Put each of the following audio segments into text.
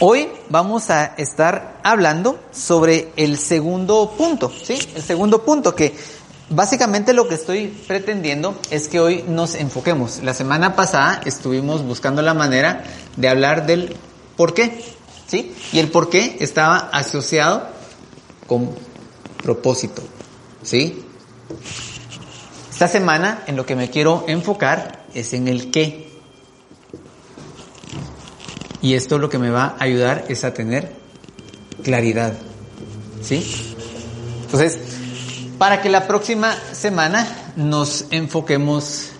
Hoy vamos a estar hablando sobre el segundo punto, ¿sí? El segundo punto que básicamente lo que estoy pretendiendo es que hoy nos enfoquemos. La semana pasada estuvimos buscando la manera de hablar del por qué, ¿sí? Y el por qué estaba asociado con propósito, ¿sí? Esta semana en lo que me quiero enfocar es en el qué. Y esto lo que me va a ayudar es a tener claridad. ¿Sí? Entonces, para que la próxima semana nos enfoquemos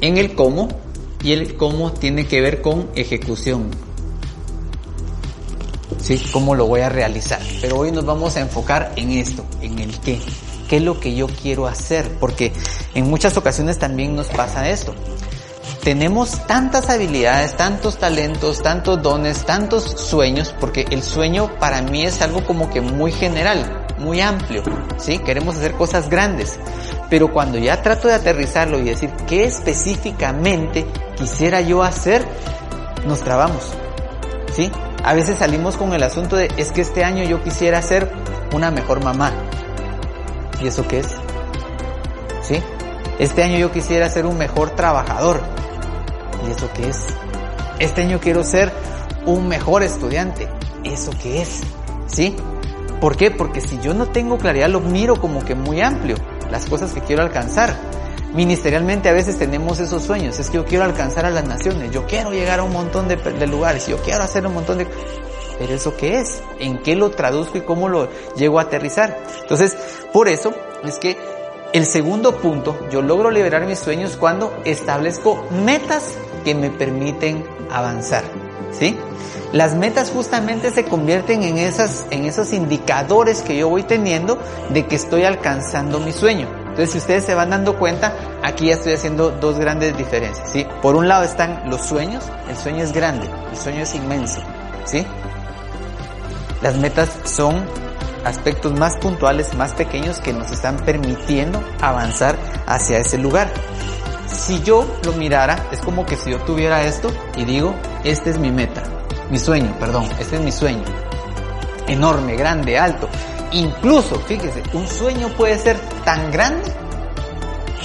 en el cómo y el cómo tiene que ver con ejecución. ¿Sí? ¿Cómo lo voy a realizar? Pero hoy nos vamos a enfocar en esto, en el qué. ¿Qué es lo que yo quiero hacer? Porque en muchas ocasiones también nos pasa esto tenemos tantas habilidades, tantos talentos, tantos dones, tantos sueños, porque el sueño para mí es algo como que muy general, muy amplio, ¿sí? Queremos hacer cosas grandes, pero cuando ya trato de aterrizarlo y decir qué específicamente quisiera yo hacer, nos trabamos, ¿sí? A veces salimos con el asunto de, es que este año yo quisiera ser una mejor mamá. ¿Y eso qué es? ¿Sí? Este año yo quisiera ser un mejor trabajador. ¿Y eso qué es? Este año quiero ser un mejor estudiante. ¿Eso qué es? ¿Sí? ¿Por qué? Porque si yo no tengo claridad, lo miro como que muy amplio, las cosas que quiero alcanzar. Ministerialmente a veces tenemos esos sueños, es que yo quiero alcanzar a las naciones, yo quiero llegar a un montón de, de lugares, yo quiero hacer un montón de... Pero eso qué es? ¿En qué lo traduzco y cómo lo llego a aterrizar? Entonces, por eso es que el segundo punto, yo logro liberar mis sueños cuando establezco metas que me permiten avanzar. ¿Sí? Las metas justamente se convierten en esas, en esos indicadores que yo voy teniendo de que estoy alcanzando mi sueño. Entonces, si ustedes se van dando cuenta, aquí ya estoy haciendo dos grandes diferencias, ¿sí? Por un lado están los sueños, el sueño es grande, el sueño es inmenso, ¿sí? Las metas son aspectos más puntuales, más pequeños que nos están permitiendo avanzar hacia ese lugar. Si yo lo mirara, es como que si yo tuviera esto y digo, este es mi meta, mi sueño, perdón, este es mi sueño. Enorme, grande, alto. Incluso, fíjese, un sueño puede ser tan grande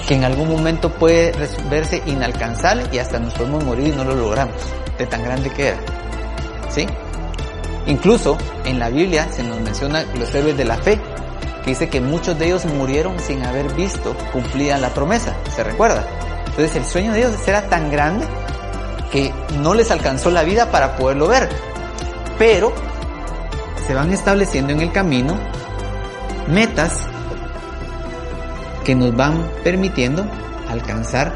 que en algún momento puede verse inalcanzable y hasta nos podemos morir y no lo logramos, de tan grande que era. ¿Sí? Incluso en la Biblia se nos menciona los héroes de la fe, que dice que muchos de ellos murieron sin haber visto cumplida la promesa. ¿Se recuerda? Entonces el sueño de ellos era tan grande que no les alcanzó la vida para poderlo ver. Pero se van estableciendo en el camino metas que nos van permitiendo alcanzar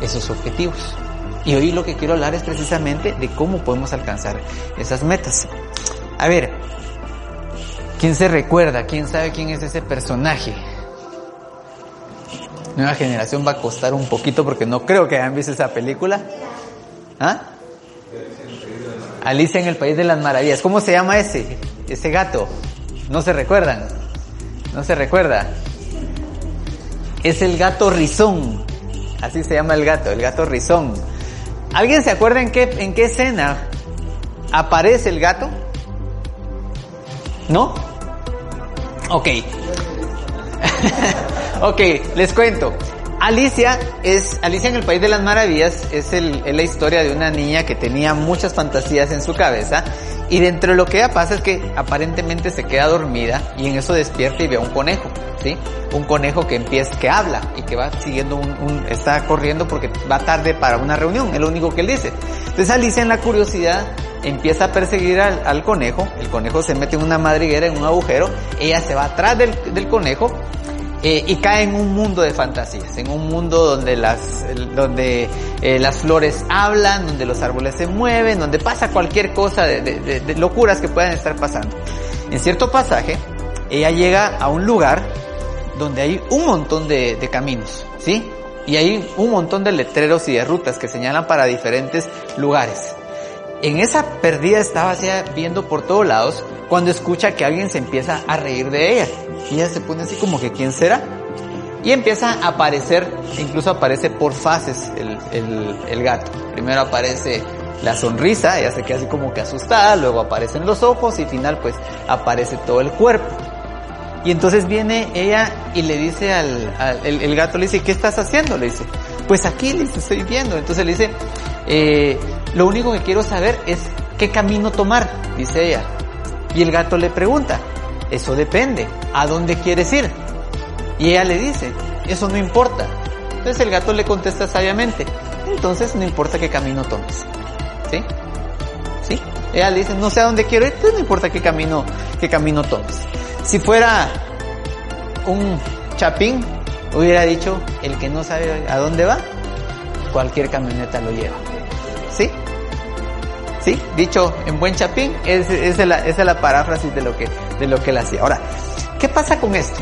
esos objetivos. Y hoy lo que quiero hablar es precisamente de cómo podemos alcanzar esas metas. A ver, ¿quién se recuerda? ¿Quién sabe quién es ese personaje? Nueva generación va a costar un poquito porque no creo que hayan visto esa película. ¿Ah? Alicia en el País de las Maravillas. ¿Cómo se llama ese? Ese gato. ¿No se recuerdan? ¿No se recuerda? Es el gato rizón. Así se llama el gato, el gato rizón. ¿Alguien se acuerda en qué, en qué escena aparece el gato? ¿No? Ok. ok, les cuento. Alicia es, Alicia en el País de las Maravillas es, el, la historia de una niña que tenía muchas fantasías en su cabeza y dentro de lo que ella pasa es que aparentemente se queda dormida y en eso despierta y ve a un conejo, ¿sí? Un conejo que empieza, que habla y que va siguiendo un, está corriendo porque va tarde para una reunión, es lo único que él dice. Entonces Alicia en la curiosidad empieza a perseguir al, conejo, el conejo se mete en una madriguera, en un agujero, ella se va atrás del conejo eh, y cae en un mundo de fantasías, en un mundo donde las, donde eh, las flores hablan, donde los árboles se mueven, donde pasa cualquier cosa de, locuras que puedan estar pasando. En cierto pasaje, ella llega a un lugar donde hay un montón de caminos, ¿sí? Y hay un montón de letreros y de rutas que señalan para diferentes lugares. En esa perdida estaba así viendo por todos lados cuando escucha que alguien se empieza a reír de ella. Ella se pone así como que ¿quién será? Y empieza a aparecer, incluso aparece por fases el, el, el gato. Primero aparece la sonrisa, ella se queda así como que asustada, luego aparecen los ojos y al final pues aparece todo el cuerpo. Y entonces viene ella y le dice al, el, gato le dice, ¿qué estás haciendo? Le dice, pues aquí le estoy viendo. Entonces le dice, eh, lo único que quiero saber es qué camino tomar, dice ella. Y el gato le pregunta, eso depende, ¿a dónde quieres ir? Y ella le dice, eso no importa. Entonces el gato le contesta sabiamente, entonces no importa qué camino tomes. ¿Sí? ¿Sí? Ella le dice, no sé a dónde quiero ir, pues no importa qué camino, qué camino tomes. Si fuera un chapín, hubiera dicho, el que no sabe a dónde va, cualquier camioneta lo lleva. ¿Sí? ¿Sí? Dicho en buen chapín, esa es, la, es la paráfrasis de lo que, de lo que él hacía. Ahora, ¿qué pasa con esto?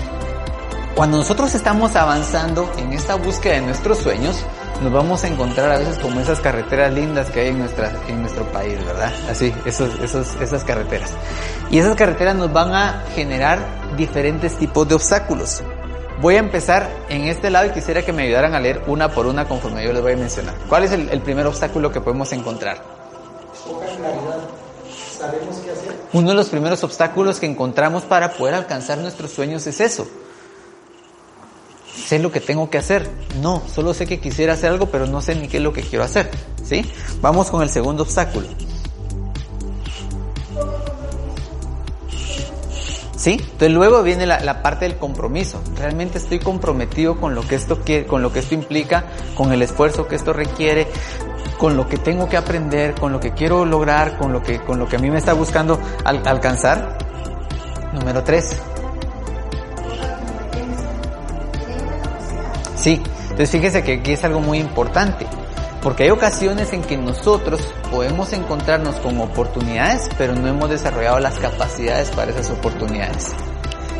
Cuando nosotros estamos avanzando en esta búsqueda de nuestros sueños, nos vamos a encontrar a veces como esas carreteras lindas que hay en, nuestra, en nuestro país, ¿verdad? Así, esos, esos, esas carreteras. Y esas carreteras nos van a generar diferentes tipos de obstáculos. Voy a empezar en este lado y quisiera que me ayudaran a leer una por una conforme yo les voy a mencionar. ¿Cuál es el primer obstáculo que podemos encontrar? Poca claridad. ¿Sabemos qué hacer? Uno de los primeros obstáculos que encontramos para poder alcanzar nuestros sueños es eso sé lo que tengo que hacer. No, solo sé que quisiera hacer algo, pero no sé ni qué es lo que quiero hacer. ¿Sí? Vamos con el segundo obstáculo. ¿Sí? Entonces luego viene la, parte del compromiso. Realmente estoy comprometido con lo que esto quiere, con lo que esto implica, con el esfuerzo que esto requiere, con lo que tengo que aprender, con lo que quiero lograr, con lo que, con lo que a mí me está buscando alcanzar. Número tres. Sí, entonces fíjese que aquí es algo muy importante, porque hay ocasiones en que nosotros podemos encontrarnos con oportunidades, pero no hemos desarrollado las capacidades para esas oportunidades.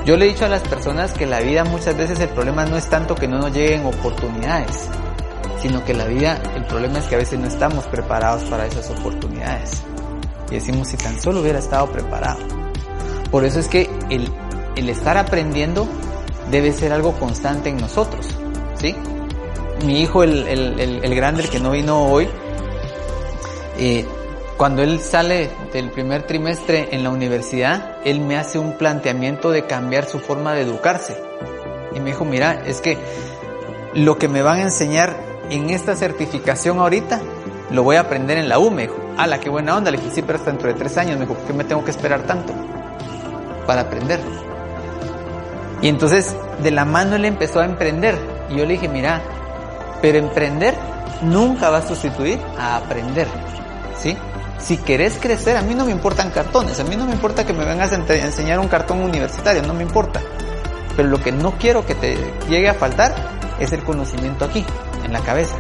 Yo le he dicho a las personas que la vida muchas veces el problema no es tanto que no nos lleguen oportunidades, sino que la vida, el problema es que a veces no estamos preparados para esas oportunidades. Y decimos, si tan solo hubiera estado preparado. Por eso es que el, el estar aprendiendo debe ser algo constante en nosotros. ¿sí? Mi hijo, el, el, el, grande, que no vino hoy, eh, cuando él sale del primer trimestre en la universidad, él me hace un planteamiento de cambiar su forma de educarse. Y me dijo, mira, es que lo que me van a enseñar en esta certificación ahorita, lo voy a aprender en la U, me dijo. la qué buena onda! Le dije, sí, pero hasta dentro de tres años. Me dijo, ¿por qué me tengo que esperar tanto? Para aprender. Y entonces, de la mano él empezó a emprender. Y yo le dije, mira, pero emprender nunca va a sustituir a aprender, ¿sí? Si querés crecer, a mí no me importan cartones, a mí no me importa que me vengas a enseñar un cartón universitario, no me importa. Pero lo que no quiero que te llegue a faltar es el conocimiento aquí, en la cabeza.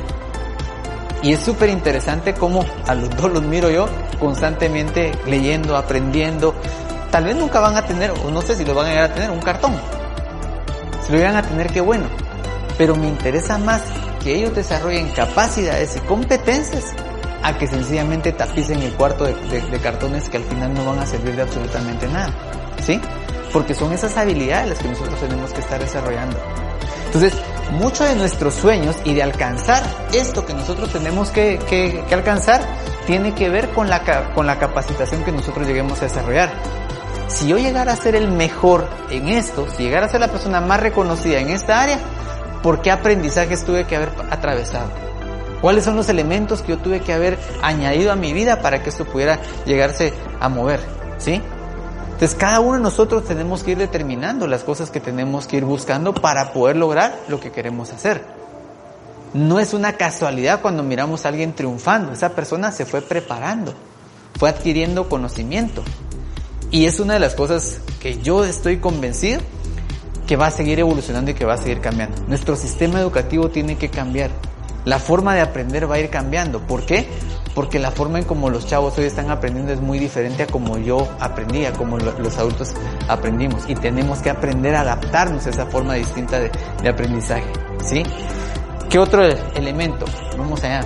Y es súper interesante cómo a los dos los miro yo constantemente leyendo, aprendiendo. Tal vez nunca van a tener, o no sé si lo van a llegar a tener, un cartón. Si lo llegan a tener, qué bueno pero me interesa más que ellos desarrollen capacidades y competencias a que sencillamente tapicen el cuarto de, cartones que al final no van a servir de absolutamente nada. ¿Sí? Porque son esas habilidades las que nosotros tenemos que estar desarrollando. Entonces, muchos de nuestros sueños y de alcanzar esto que nosotros tenemos que, que, alcanzar tiene que ver con la, con la capacitación que nosotros lleguemos a desarrollar. Si yo llegara a ser el mejor en esto, si llegara a ser la persona más reconocida en esta área, ¿Por qué aprendizajes tuve que haber atravesado? ¿Cuáles son los elementos que yo tuve que haber añadido a mi vida para que esto pudiera llegarse a mover? ¿Sí? Entonces cada uno de nosotros tenemos que ir determinando las cosas que tenemos que ir buscando para poder lograr lo que queremos hacer. No es una casualidad cuando miramos a alguien triunfando, esa persona se fue preparando, fue adquiriendo conocimiento. Y es una de las cosas que yo estoy convencido que va a seguir evolucionando y que va a seguir cambiando. Nuestro sistema educativo tiene que cambiar. La forma de aprender va a ir cambiando. ¿Por qué? Porque la forma en como los chavos hoy están aprendiendo es muy diferente a como yo aprendía, como los adultos aprendimos. Y tenemos que aprender a adaptarnos a esa forma distinta de, aprendizaje. ¿Sí? ¿Qué otro elemento? Vamos allá.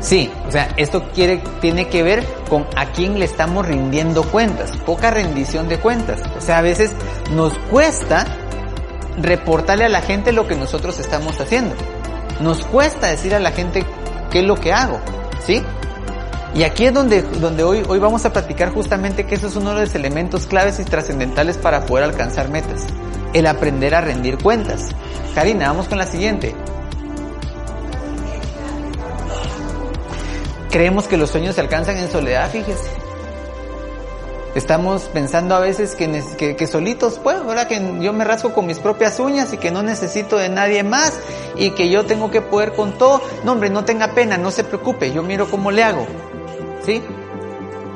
Sí, o sea, esto tiene que ver con a quién le estamos rindiendo cuentas, poca rendición de cuentas. O sea, a veces nos cuesta reportarle a la gente lo que nosotros estamos haciendo. Nos cuesta decir a la gente qué es lo que hago, ¿sí? Y aquí es donde, donde hoy, hoy vamos a platicar justamente que eso es uno de los elementos claves y trascendentales para poder alcanzar metas. El aprender a rendir cuentas. Karina, vamos con la siguiente. Creemos que los sueños se alcanzan en soledad, fíjese. Estamos pensando a veces que, que, solitos, pues, ¿verdad? Que yo me rasco con mis propias uñas y que no necesito de nadie más y que yo tengo que poder con todo. No, hombre, no tenga pena, no se preocupe, yo miro cómo le hago. ¿Sí?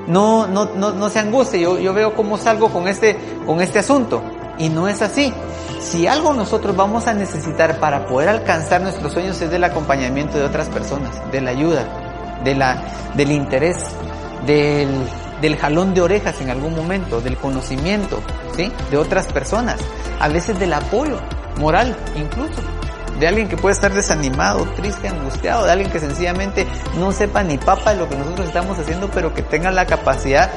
No, no, no, no se angustie, yo, yo veo cómo salgo con este, con este asunto. Y no es así. Si algo nosotros vamos a necesitar para poder alcanzar nuestros sueños es del acompañamiento de otras personas, de la ayuda, de la, del interés, del, del jalón de orejas en algún momento, del conocimiento, ¿sí? De otras personas, a veces del apoyo moral incluso, de alguien que puede estar desanimado, triste, angustiado, de alguien que sencillamente no sepa ni papa de lo que nosotros estamos haciendo, pero que tenga la capacidad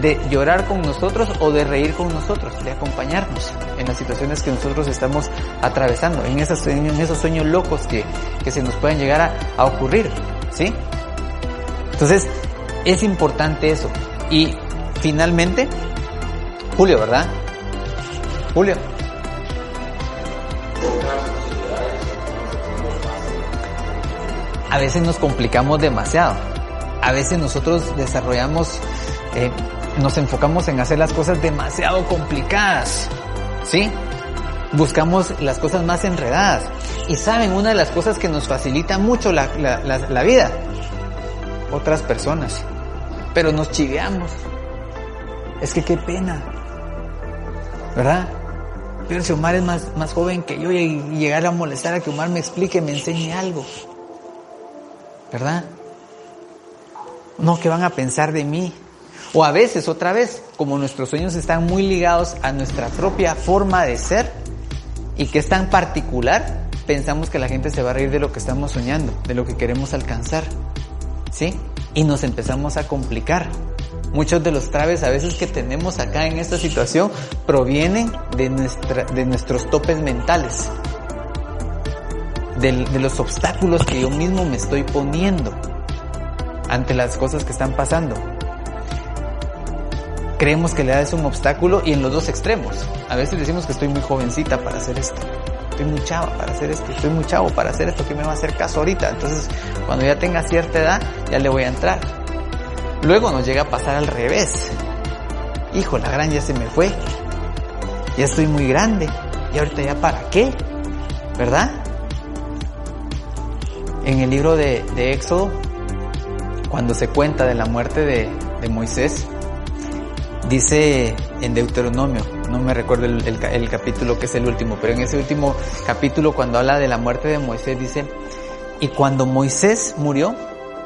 de llorar con nosotros o de reír con nosotros, de acompañarnos en las situaciones que nosotros estamos atravesando, en esos, sueños locos que, que se nos pueden llegar a, a ocurrir, ¿sí? Entonces, es importante eso. Y finalmente, Julio, ¿verdad? Julio. A veces nos complicamos demasiado. A veces nosotros desarrollamos, eh, nos enfocamos en hacer las cosas demasiado complicadas. ¿Sí? Buscamos las cosas más enredadas. Y saben, una de las cosas que nos facilita mucho la, la, vida, otras personas pero nos chiveamos. Es que qué pena. ¿Verdad? Pero si Omar es más, más joven que yo y llegar a molestar a que Omar me explique, me enseñe algo. ¿Verdad? No, que van a pensar de mí? O a veces, otra vez, como nuestros sueños están muy ligados a nuestra propia forma de ser y que es tan particular, pensamos que la gente se va a reír de lo que estamos soñando, de lo que queremos alcanzar. ¿Sí? Y nos empezamos a complicar. Muchos de los traves a veces que tenemos acá en esta situación provienen de, nuestra, de nuestros topes mentales, de, de los obstáculos que yo mismo me estoy poniendo ante las cosas que están pasando. Creemos que la edad es un obstáculo y en los dos extremos. A veces decimos que estoy muy jovencita para hacer esto estoy muy chavo para hacer esto, estoy muy chavo para hacer esto, que me va a hacer caso ahorita? Entonces, cuando ya tenga cierta edad, ya le voy a entrar. Luego nos llega a pasar al revés. Hijo, la gran ya se me fue. Ya estoy muy grande. ¿Y ahorita ya para qué? ¿Verdad? En el libro de, Éxodo, cuando se cuenta de la muerte de Moisés, dice en Deuteronomio, no me recuerdo el, capítulo que es el último, pero en ese último capítulo cuando habla de la muerte de Moisés dice, y cuando Moisés murió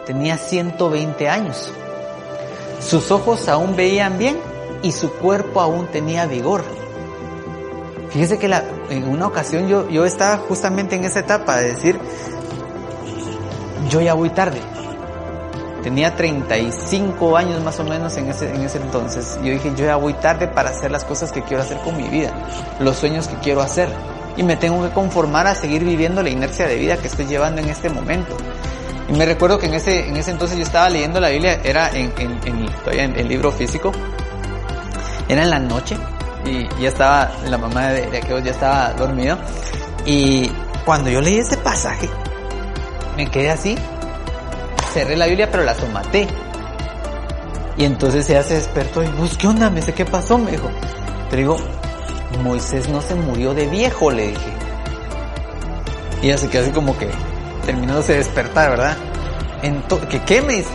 tenía 120 años, sus ojos aún veían bien y su cuerpo aún tenía vigor. Fíjese que en una ocasión yo, yo estaba justamente en esa etapa de decir, yo ya voy tarde, Tenía 35 años más o menos en ese, en ese entonces. Yo dije, yo ya voy tarde para hacer las cosas que quiero hacer con mi vida, los sueños que quiero hacer. Y me tengo que conformar a seguir viviendo la inercia de vida que estoy llevando en este momento. Y me recuerdo que en ese, en ese entonces yo estaba leyendo la Biblia, era en, en, en, en el libro físico, era en la noche, y ya estaba, la mamá de, de aquellos ya estaba dormido, y cuando yo leí ese pasaje, me quedé así, cerré la Biblia, pero la tomaté. Y entonces ella se despertó y, pues, ¿qué onda? Me dice, ¿qué pasó? Me dijo. Te digo, Moisés no se murió de viejo, le dije. Y ella se quedó así como que terminándose de despertar, ¿verdad? Entonces, ¿qué, ¿Qué me dice?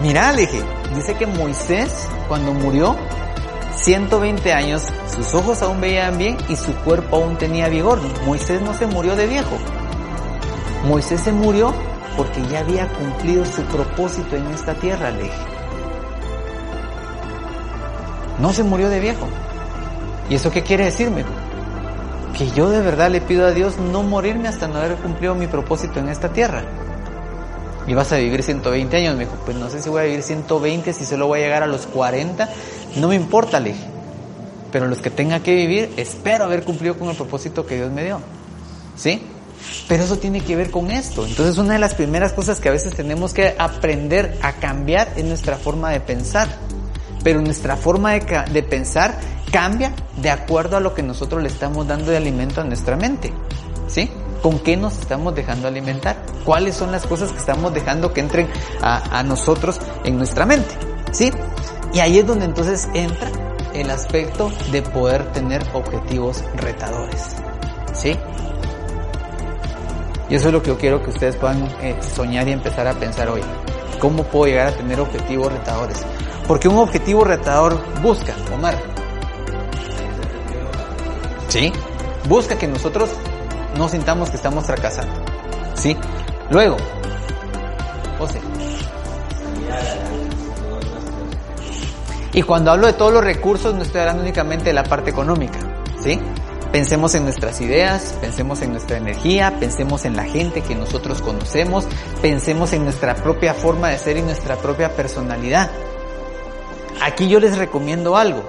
Mira, le dije, dice que Moisés, cuando murió, 120 años, sus ojos aún veían bien y su cuerpo aún tenía vigor. Moisés no se murió de viejo. Moisés se murió porque ya había cumplido su propósito en esta tierra, le. No se murió de viejo. ¿Y eso qué quiere decirme? Que yo de verdad le pido a Dios no morirme hasta no haber cumplido mi propósito en esta tierra. Y vas a vivir 120 años, me dijo, pues no sé si voy a vivir 120, si solo voy a llegar a los 40, no me importa, le. Pero los que tenga que vivir, espero haber cumplido con el propósito que Dios me dio. ¿Sí? Pero eso tiene que ver con esto. Entonces una de las primeras cosas que a veces tenemos que aprender a cambiar es nuestra forma de pensar. Pero nuestra forma de, pensar cambia de acuerdo a lo que nosotros le estamos dando de alimento a nuestra mente. ¿Sí? ¿Con qué nos estamos dejando alimentar? ¿Cuáles son las cosas que estamos dejando que entren a, a nosotros en nuestra mente? ¿Sí? Y ahí es donde entonces entra el aspecto de poder tener objetivos retadores. ¿Sí? Y eso es lo que yo quiero que ustedes puedan eh, soñar y empezar a pensar hoy. ¿Cómo puedo llegar a tener objetivos retadores? Porque un objetivo retador busca, Omar. ¿Sí? Busca que nosotros no sintamos que estamos fracasando. ¿Sí? Luego, José. Y cuando hablo de todos los recursos, no estoy hablando únicamente de la parte económica, ¿sí? Pensemos en nuestras ideas, pensemos en nuestra energía, pensemos en la gente que nosotros conocemos, pensemos en nuestra propia forma de ser y nuestra propia personalidad. Aquí yo les recomiendo algo,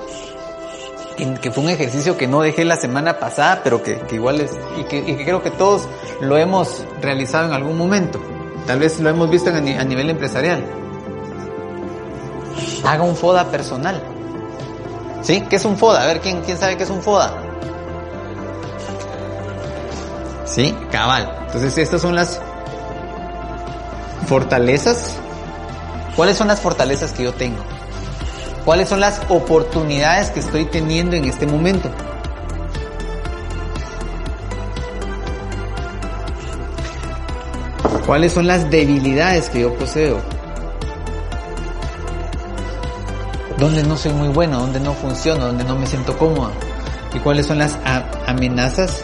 que fue un ejercicio que no dejé la semana pasada, pero que, igual es, y que, creo que todos lo hemos realizado en algún momento. Tal vez lo hemos visto a, a nivel empresarial. Haga un FODA personal. ¿Sí? ¿Qué es un FODA? A ver, ¿quién, quién sabe qué es un FODA? ¿Sí? Cabal. Entonces estas son las fortalezas. ¿Cuáles son las fortalezas que yo tengo? ¿Cuáles son las oportunidades que estoy teniendo en este momento? ¿Cuáles son las debilidades que yo poseo? ¿Dónde no soy muy bueno? ¿Dónde no funciono? ¿Dónde no me siento cómoda? ¿Y cuáles son las amenazas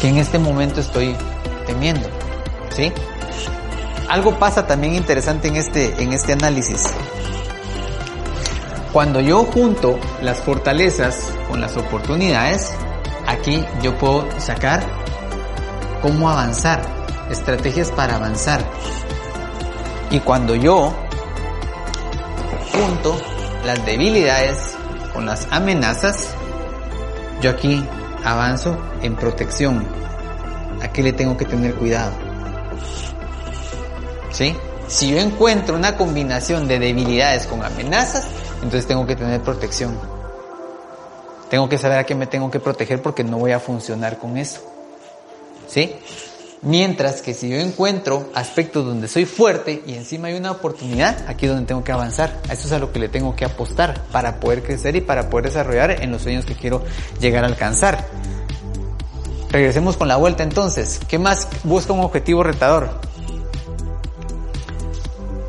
que en este momento estoy teniendo? ¿Sí? Algo pasa también interesante en este, en este análisis. Cuando yo junto las fortalezas con las oportunidades, aquí yo puedo sacar cómo avanzar, estrategias para avanzar. Y cuando yo junto las debilidades con las amenazas, yo aquí avanzo en protección. Aquí le tengo que tener cuidado. ¿Sí? Si yo encuentro una combinación de debilidades con amenazas, entonces tengo que tener protección. Tengo que saber a qué me tengo que proteger porque no voy a funcionar con eso. ¿Sí? Mientras que si yo encuentro aspectos donde soy fuerte y encima hay una oportunidad, aquí es donde tengo que avanzar. A eso es a lo que le tengo que apostar para poder crecer y para poder desarrollar en los sueños que quiero llegar a alcanzar. Regresemos con la vuelta entonces. ¿Qué más busca un objetivo retador?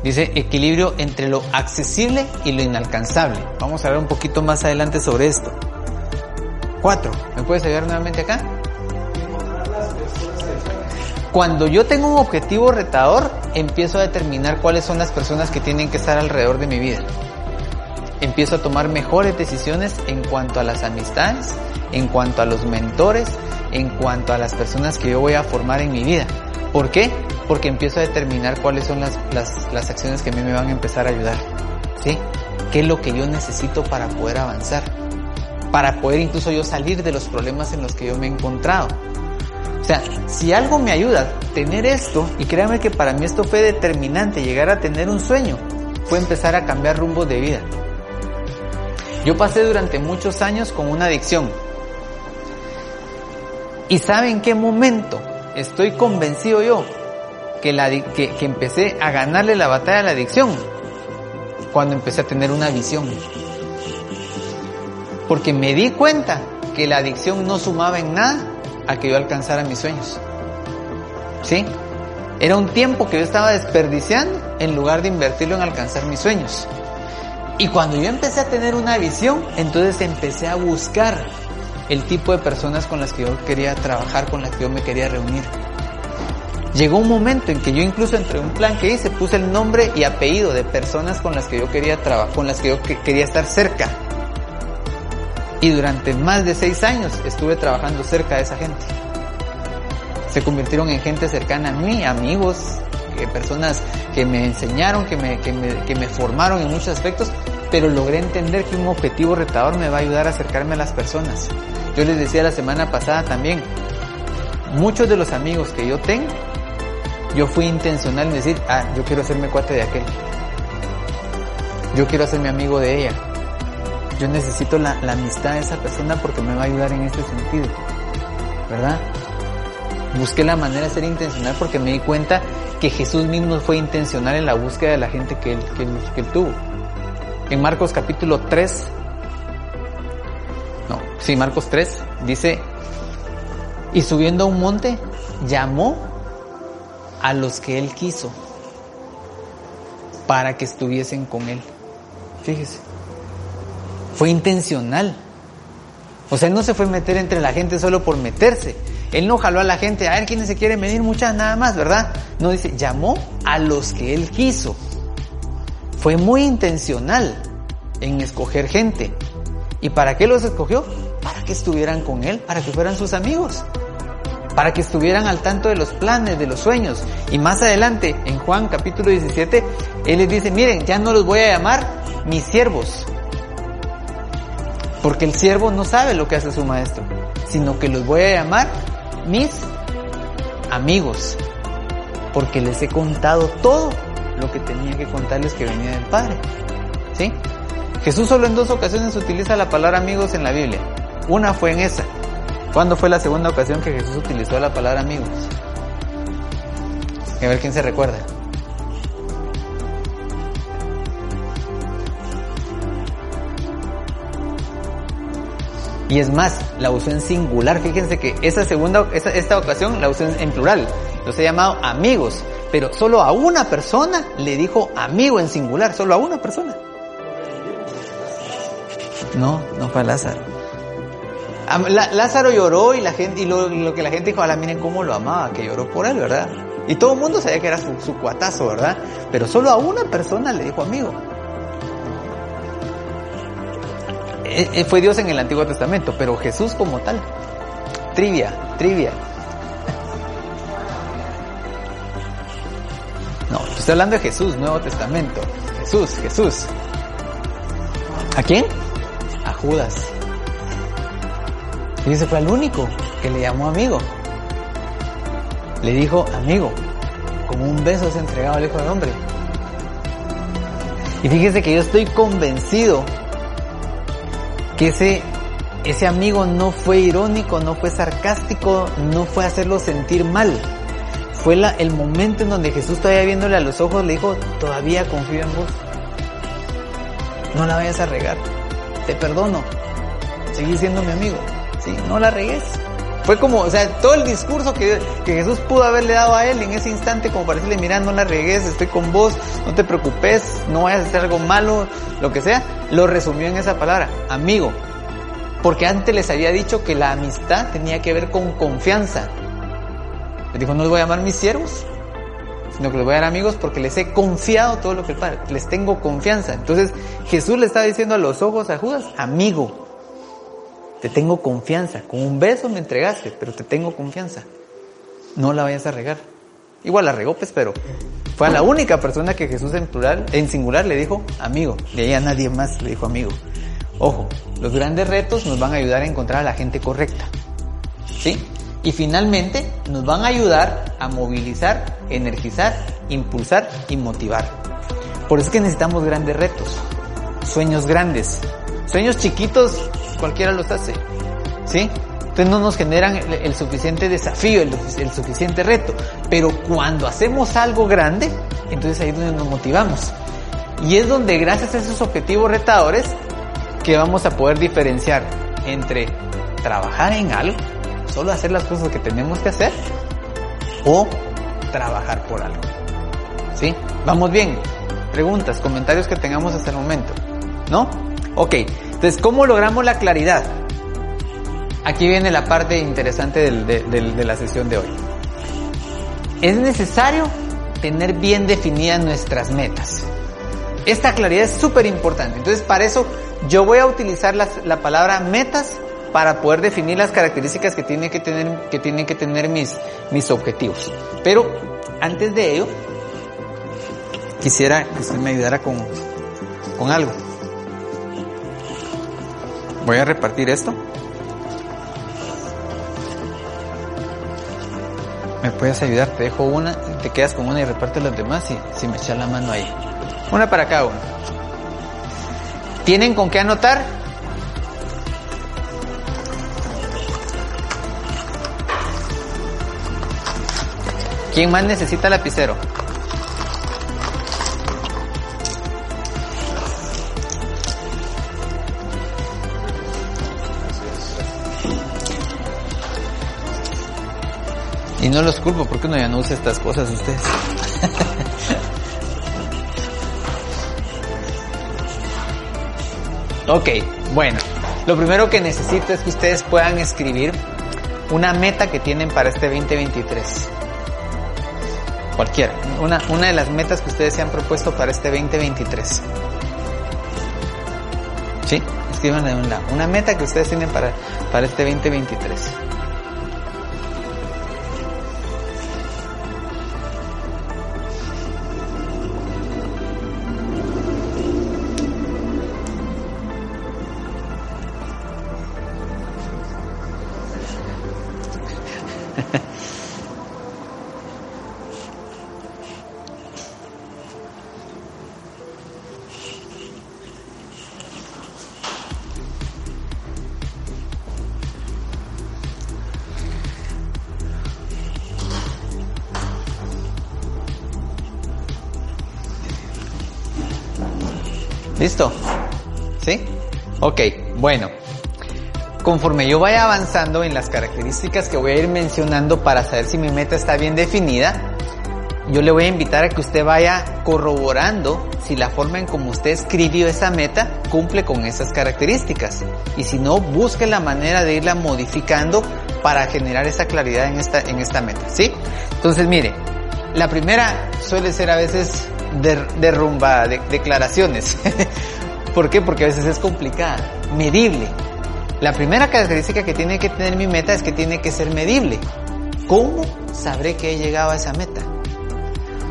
Dice equilibrio entre lo accesible y lo inalcanzable. Vamos a ver un poquito más adelante sobre esto. Cuatro. ¿Me puedes ayudar nuevamente acá? Cuando yo tengo un objetivo retador, empiezo a determinar cuáles son las personas que tienen que estar alrededor de mi vida. Empiezo a tomar mejores decisiones en cuanto a las amistades, en cuanto a los mentores, en cuanto a las personas que yo voy a formar en mi vida. ¿Por qué? Porque empiezo a determinar cuáles son las, las, las acciones que a mí me van a empezar a ayudar. ¿Sí? ¿Qué es lo que yo necesito para poder avanzar? Para poder incluso yo salir de los problemas en los que yo me he encontrado. Sea, si algo me ayuda tener esto, y créanme que para mí esto fue determinante, llegar a tener un sueño, fue empezar a cambiar rumbo de vida. Yo pasé durante muchos años con una adicción. ¿Y saben qué momento estoy convencido yo que, que empecé a ganarle la batalla a la adicción? Cuando empecé a tener una visión. Porque me di cuenta que la adicción no sumaba en nada a que yo alcanzara mis sueños. ¿Sí? Era un tiempo que yo estaba desperdiciando en lugar de invertirlo en alcanzar mis sueños. Y cuando yo empecé a tener una visión, entonces empecé a buscar el tipo de personas con las que yo quería trabajar, con las que yo me quería reunir. Llegó un momento en que yo incluso entre un plan que hice puse el nombre y apellido de personas con las que yo quería trabajar, con las que yo quería estar cerca. Y durante más de seis años estuve trabajando cerca de esa gente. Se convirtieron en gente cercana a mí, amigos, personas que me enseñaron, que me, que me, que me formaron en muchos aspectos, pero logré entender que un objetivo retador me va a ayudar a acercarme a las personas. Yo les decía la semana pasada también, muchos de los amigos que yo tengo, yo fui intencional en decir, ah, yo quiero hacerme cuate de aquel. Yo quiero hacerme amigo de ella. Yo necesito la, la amistad de esa persona porque me va a ayudar en este sentido. ¿Verdad? Busqué la manera de ser intencional porque me di cuenta que Jesús mismo fue intencional en la búsqueda de la gente que él, que él, que él tuvo. En Marcos capítulo 3, no, sí, Marcos 3, dice, y subiendo a un monte, llamó a los que él quiso para que estuviesen con él. Fíjese, fue intencional. O sea, él no se fue a meter entre la gente solo por meterse. Él no jaló a la gente, a ver quiénes se quieren venir, muchas nada más, ¿verdad? No dice, llamó a los que él quiso. Fue muy intencional en escoger gente. ¿Y para qué los escogió? Para que estuvieran con él, para que fueran sus amigos, para que estuvieran al tanto de los planes, de los sueños. Y más adelante, en Juan capítulo 17, él les dice, miren, ya no los voy a llamar mis siervos, porque el siervo no sabe lo que hace su maestro, sino que los voy a llamar mis amigos, porque les he contado todo lo que tenía que contarles que venía del Padre. ¿Sí? Jesús solo en dos ocasiones utiliza la palabra amigos en la Biblia. Una fue en esa. ¿Cuándo fue la segunda ocasión que Jesús utilizó la palabra amigos? A ver quién se recuerda. Y es más, la usó en singular. Fíjense que esa segunda, esta ocasión la usó en, plural. Los he llamado amigos. Pero solo a una persona le dijo amigo en singular. Solo a una persona. No, no fue Lázaro. Lázaro lloró y la gente, y lo, que la gente dijo, miren cómo lo amaba, que lloró por él, ¿verdad? Y todo el mundo sabía que era su, su cuatazo, ¿verdad? Pero solo a una persona le dijo amigo. Fue Dios en el Antiguo Testamento, pero Jesús como tal. Trivia, trivia. No, estoy hablando de Jesús, Nuevo Testamento. Jesús, Jesús. ¿A quién? A Judas. Y ese fue el único que le llamó amigo. Le dijo amigo. Como un beso se entregaba al Hijo del Hombre. Y fíjese que yo estoy convencido que ese, ese amigo no fue irónico, no fue sarcástico, no fue hacerlo sentir mal. Fue la, el momento en donde Jesús todavía viéndole a los ojos le dijo, todavía confío en vos. No la vayas a regar. Te perdono. Seguí siendo mi amigo. Sí, no la regues. Fue como, o sea, todo el discurso que, que, Jesús pudo haberle dado a él en ese instante, como para decirle, mira, no la regues, estoy con vos, no te preocupes, no vayas a hacer algo malo, lo que sea, lo resumió en esa palabra, amigo. Porque antes les había dicho que la amistad tenía que ver con confianza. Les dijo, no les voy a llamar mis siervos, sino que les voy a dar amigos porque les he confiado todo lo que el Padre, les tengo confianza. Entonces Jesús le estaba diciendo a los ojos a Judas, amigo, te tengo confianza. Con un beso me entregaste, pero te tengo confianza. No la vayas a regar. Igual la regó, pues, pero fue a la única persona que Jesús en plural, en singular le dijo amigo. De ahí a nadie más le dijo amigo. Ojo, los grandes retos nos van a ayudar a encontrar a la gente correcta. ¿Sí? Y finalmente nos van a ayudar a movilizar, energizar, impulsar y motivar. Por eso es que necesitamos grandes retos, sueños grandes. Sueños chiquitos cualquiera los hace. ¿Sí? Entonces no nos generan el, suficiente desafío, el, el, suficiente reto. Pero cuando hacemos algo grande, entonces ahí es donde nos motivamos. Y es donde gracias a esos objetivos retadores que vamos a poder diferenciar entre trabajar en algo, solo hacer las cosas que tenemos que hacer, o trabajar por algo. ¿Sí? Vamos bien. Preguntas, comentarios que tengamos hasta el momento. ¿No? Ok. Entonces, ¿cómo logramos la claridad? Aquí viene la parte interesante de, la sesión de hoy. Es necesario tener bien definidas nuestras metas. Esta claridad es súper importante. Entonces, para eso yo voy a utilizar la palabra metas para poder definir las características que tienen que tener, que tienen que tener mis, mis objetivos. Pero antes de ello, quisiera que usted me ayudara con, con algo. Voy a repartir esto. ¿Me puedes ayudar? Te dejo una, te quedas con una y reparte los demás y si me echas la mano ahí. Una para cada uno. ¿Tienen con qué anotar? ¿Quién más necesita lapicero? Y no los culpo porque uno ya no usa estas cosas ustedes. ok, bueno. Lo primero que necesito es que ustedes puedan escribir una meta que tienen para este 2023. Cualquiera. Una, una de las metas que ustedes se han propuesto para este 2023. ¿Sí? Escriban de un lado. Una meta que ustedes tienen para, para este 2023. ¿Listo? ¿Sí? Ok, bueno. Conforme yo vaya avanzando en las características que voy a ir mencionando para saber si mi meta está bien definida, yo le voy a invitar a que usted vaya corroborando si la forma en como usted escribió esa meta cumple con esas características. Y si no, busque la manera de irla modificando para generar esa claridad en esta, en esta meta. ¿Sí? Entonces, mire, la primera suele ser a veces derrumba de, declaraciones. ¿Por qué? Porque a veces es complicada, medible. La primera característica que tiene que tener mi meta es que tiene que ser medible. ¿Cómo sabré que he llegado a esa meta?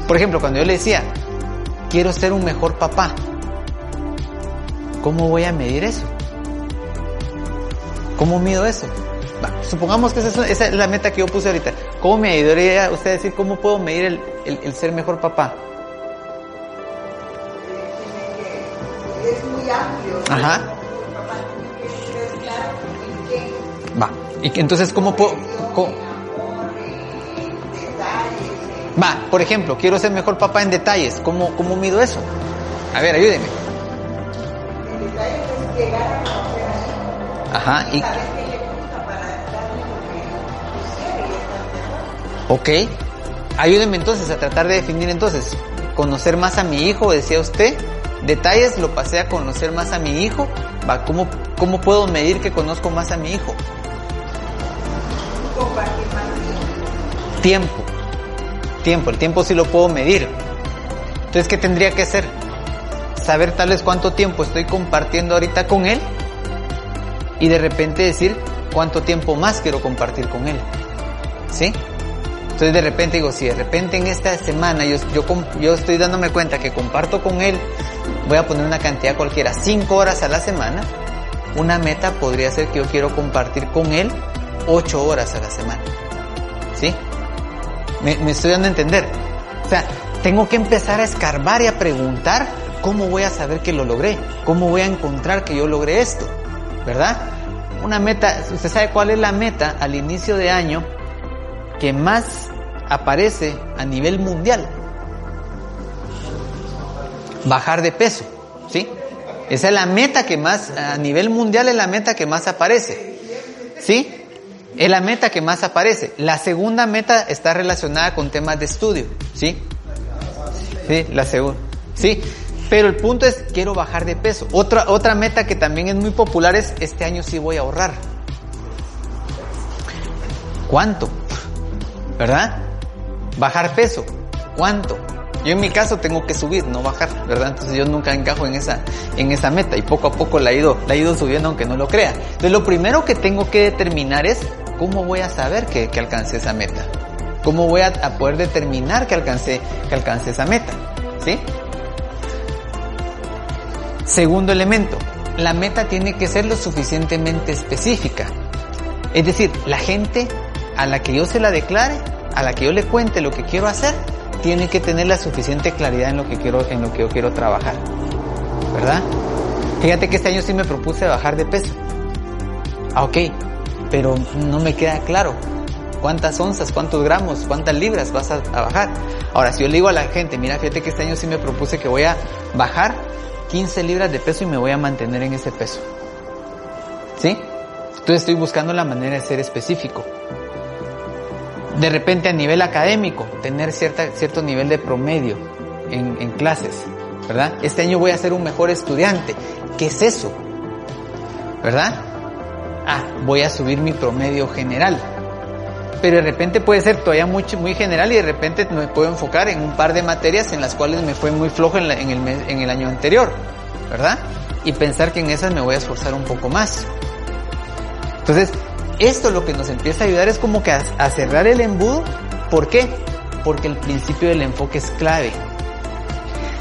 Por ejemplo, cuando yo le decía, quiero ser un mejor papá, ¿cómo voy a medir eso? ¿Cómo mido eso? supongamos que esa es, la meta que yo puse ahorita. ¿Cómo me ayudaría usted a decir cómo puedo medir el ser mejor papá? Ajá. Va. Y entonces, ¿cómo puedo...? Va, por ejemplo, quiero ser mejor papá en detalles. ¿Cómo, cómo mido eso? A ver, ayúdeme. Ajá. Y... Ok. Ayúdeme entonces a tratar de definir entonces. Conocer más a mi hijo, decía usted detalles lo pasé a conocer más a mi hijo. ¿cómo, ¿Cómo puedo medir que conozco más a mi hijo? Tiempo. Tiempo. El tiempo sí lo puedo medir. Entonces, ¿qué tendría que hacer? Saber tal vez cuánto tiempo estoy compartiendo ahorita con él y de repente decir cuánto tiempo más quiero compartir con él. ¿Sí? Entonces de repente digo, si de repente en esta semana yo, yo, yo estoy dándome cuenta que comparto con él, voy a poner una cantidad cualquiera, 5 horas a la semana, una meta podría ser que yo quiero compartir con él 8 horas a la semana. ¿Sí? Me, me estoy dando a entender. O sea, tengo que empezar a escarbar y a preguntar cómo voy a saber que lo logré, cómo voy a encontrar que yo logré esto, ¿verdad? Una meta, usted sabe cuál es la meta al inicio de año que más aparece a nivel mundial. Bajar de peso, ¿sí? Esa es la meta que más, a nivel mundial es la meta que más aparece, ¿sí? Es la meta que más aparece. La segunda meta está relacionada con temas de estudio, ¿sí? Sí, la segunda. Sí, pero el punto es, quiero bajar de peso. Otra, otra meta que también es muy popular es, este año sí voy a ahorrar. ¿Cuánto? ¿verdad? Bajar peso, ¿cuánto? Yo en mi caso tengo que subir, no bajar, ¿verdad? Entonces yo nunca encajo en esa, en esa meta y poco a poco la he ido, la he ido subiendo aunque no lo crea. Entonces lo primero que tengo que determinar es cómo voy a saber que, que alcancé esa meta. ¿Cómo voy a, poder determinar que alcancé, que alcancé esa meta? ¿Sí? Segundo elemento, la meta tiene que ser lo suficientemente específica. Es decir, la gente a la que yo se la declare, a la que yo le cuente lo que quiero hacer, tiene que tener la suficiente claridad en lo que quiero, en lo que yo quiero trabajar. ¿Verdad? Fíjate que este año sí me propuse bajar de peso. Ah, ok, pero no me queda claro cuántas onzas, cuántos gramos, cuántas libras vas a, a, bajar. Ahora, si yo le digo a la gente, mira, fíjate que este año sí me propuse que voy a bajar 15 libras de peso y me voy a mantener en ese peso. ¿Sí? Entonces estoy buscando la manera de ser específico. De repente a nivel académico, tener cierta, cierto nivel de promedio en, clases, ¿verdad? Este año voy a ser un mejor estudiante. ¿Qué es eso? ¿Verdad? Ah, voy a subir mi promedio general. Pero de repente puede ser todavía muy, muy general y de repente me puedo enfocar en un par de materias en las cuales me fue muy flojo en, el, en el año anterior, ¿verdad? Y pensar que en esas me voy a esforzar un poco más. Entonces, esto lo que nos empieza a ayudar es como que a, cerrar el embudo. ¿Por qué? Porque el principio del enfoque es clave.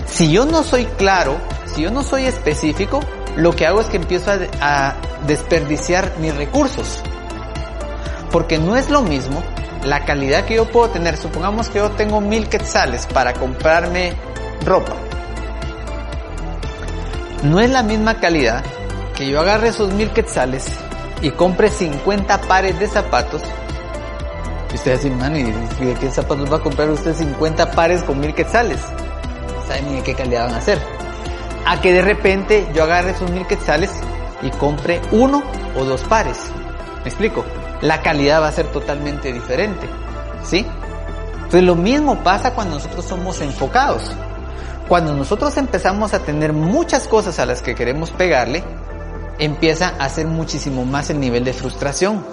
Si yo no soy claro, si yo no soy específico, lo que hago es que empiezo a, a desperdiciar mis recursos. Porque no es lo mismo la calidad que yo puedo tener. Supongamos que yo tengo mil quetzales para comprarme ropa. No es la misma calidad que yo agarre esos mil quetzales y compre 50 pares de zapatos. Y usted dice, man, ¿y de qué zapatos va a comprar usted 50 pares con mil quetzales? ¿Saben ni de qué calidad van a ser? A que de repente yo agarre esos mil quetzales y compre uno o dos pares. ¿Me explico? La calidad va a ser totalmente diferente. ¿Sí? Pues lo mismo pasa cuando nosotros somos enfocados. Cuando nosotros empezamos a tener muchas cosas a las que queremos pegarle, empieza a ser muchísimo más el nivel de frustración.